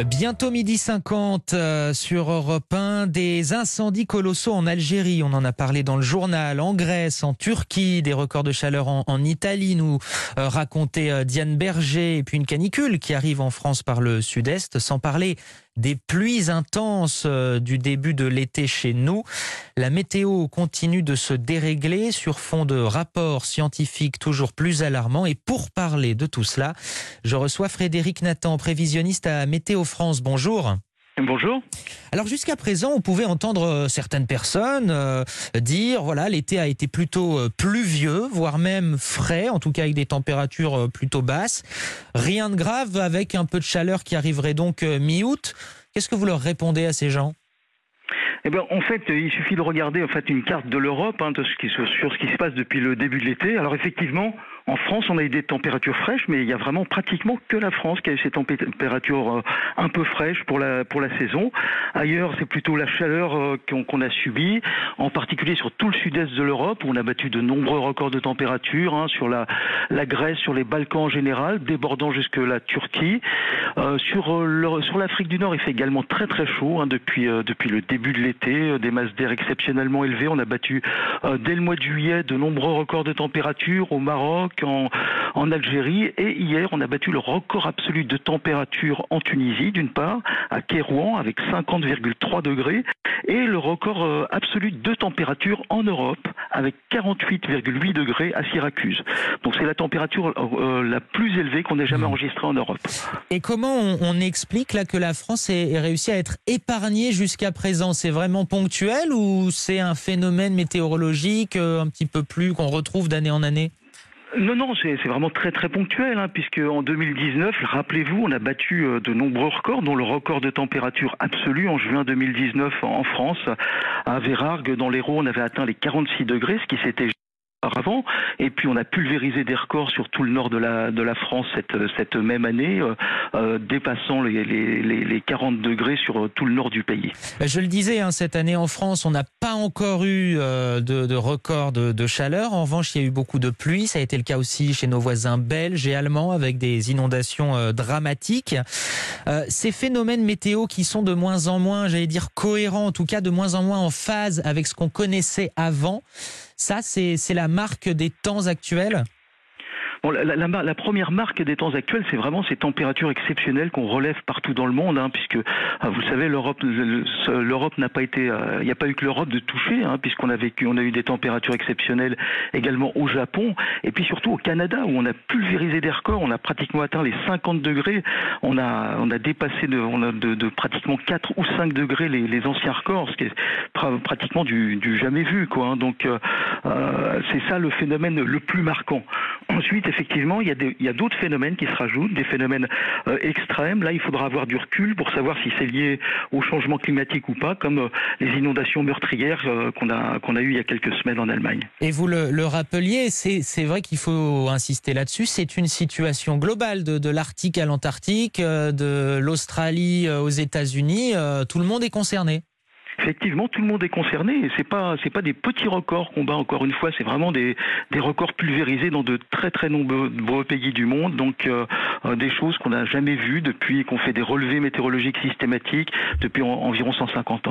Bientôt midi 50 euh, sur Europe 1, des incendies colossaux en Algérie, on en a parlé dans le journal, en Grèce, en Turquie, des records de chaleur en, Italie, nous euh, racontait euh, Diane Berger, et puis une canicule qui arrive en France par le sud-est, sans parler des pluies intenses euh, du début de l'été chez nous. La météo continue de se dérégler sur fond de rapports scientifiques toujours plus alarmants. Et pour parler de tout cela, je reçois Frédéric Nathan, prévisionniste à Météo France. Bonjour. Bonjour. Alors jusqu'à présent, on pouvait entendre euh, certaines personnes euh, dire voilà l'été a été plutôt euh, pluvieux, voire même frais, en tout cas avec des températures plutôt basses. Rien de grave avec un peu de chaleur qui arriverait donc mi-août. Qu'est-ce que vous leur répondez à ces gens? Eh ben, en fait, il suffit de regarder en fait une carte de l'Europe hein, sur, ce qui se passe depuis le début de l'été. Alors effectivement, en France, on a eu des températures fraîches, mais il y a vraiment pratiquement que la France qui a eu ces températures euh, un peu fraîches pour la pour la saison. Ailleurs, c'est plutôt la chaleur euh, qu'on a subie, en particulier sur tout le sud-est de l'Europe où on a battu de nombreux records de température hein, sur la Grèce, sur les Balkans en général, débordant jusque la Turquie. Euh, sur le- sur l'Afrique du Nord, il fait également très très chaud hein, depuis depuis le début de l'été, euh, des masses d'air exceptionnellement élevées. On a battu euh, dès le mois de juillet de nombreux records de température au Maroc, en, en Algérie et hier on a battu le record absolu de température en Tunisie d'une part à Kérouan avec 50,3 degrés et le record euh, absolu de température en Europe avec 48,8 degrés à Syracuse. Donc c'est la température euh, la plus élevée qu'on ait jamais enregistrée en Europe. Et comment on, on explique là que la France ait, ait réussi à être épargnée jusqu'à présent? C'est vraiment ponctuel ou c'est un phénomène météorologique euh, un petit peu plus qu'on retrouve d'année en année? Non, non, c'est vraiment très très ponctuel, hein, puisque en 2019, rappelez-vous, on a battu euh, de nombreux records, dont le record de température absolue en juin 2019 en en France. À Vérargues, dans l'Hérault, on avait atteint les 46 degrés, ce qui s'était auparavant. Et puis on a pulvérisé des records sur tout le nord de la, de la France cette, cette même année, euh, euh, dépassant les, les, les, les 40 degrés sur euh, tout le nord du pays. Ben, Je le disais, hein, cette année en France, on n'a pas encore eu euh, de, de record de, de chaleur. En revanche, il y a eu beaucoup de pluie. Ça a été le cas aussi chez nos voisins belges et allemands avec des inondations euh, dramatiques. Euh, ces phénomènes météo qui sont de moins en moins, j'allais dire, cohérents, en tout cas de moins en moins en phase avec ce qu'on connaissait avant, ça, c'est la marque des temps actuels La, première marque des temps actuels, c'est vraiment ces températures exceptionnelles qu'on relève partout dans le monde, hein, puisque ah, vous savez, l'Europe, le- le- l'Europe n'a pas été, euh, il n'y a pas eu que l'Europe de toucher, hein, puisqu'on a vécu, on a eu des températures exceptionnelles également au Japon, et puis surtout au Canada, où on a pulvérisé des records, on a pratiquement atteint les 50 degrés, on a, on a dépassé de, pratiquement 4 ou 5 degrés les, anciens records, ce qui est pra- pratiquement du, du jamais vu, quoi. hein. donc euh, euh, c'est ça le phénomène le plus marquant. Ensuite, effectivement, il y a d'autres phénomènes qui se rajoutent, des phénomènes euh, extrêmes. Là, il faudra avoir du recul pour savoir si c'est lié au changement climatique ou pas, comme euh, les inondations meurtrières euh, qu'on a qu'on a eues il y a quelques semaines en Allemagne. Et vous le, rappeliez, c'est vrai qu'il faut insister là-dessus. C'est une situation globale de, l'Arctique à l'Antarctique, de l'Australie aux États-Unis. Tout le monde est concerné. Effectivement, tout le monde est concerné et c'est pas c'est pas des petits records qu'on bat encore une fois, c'est vraiment des des records pulvérisés dans de très très nombreux pays du monde, donc euh, euh, des choses qu'on n'a jamais vues depuis qu'on fait des relevés météorologiques systématiques depuis en- environ 150 ans.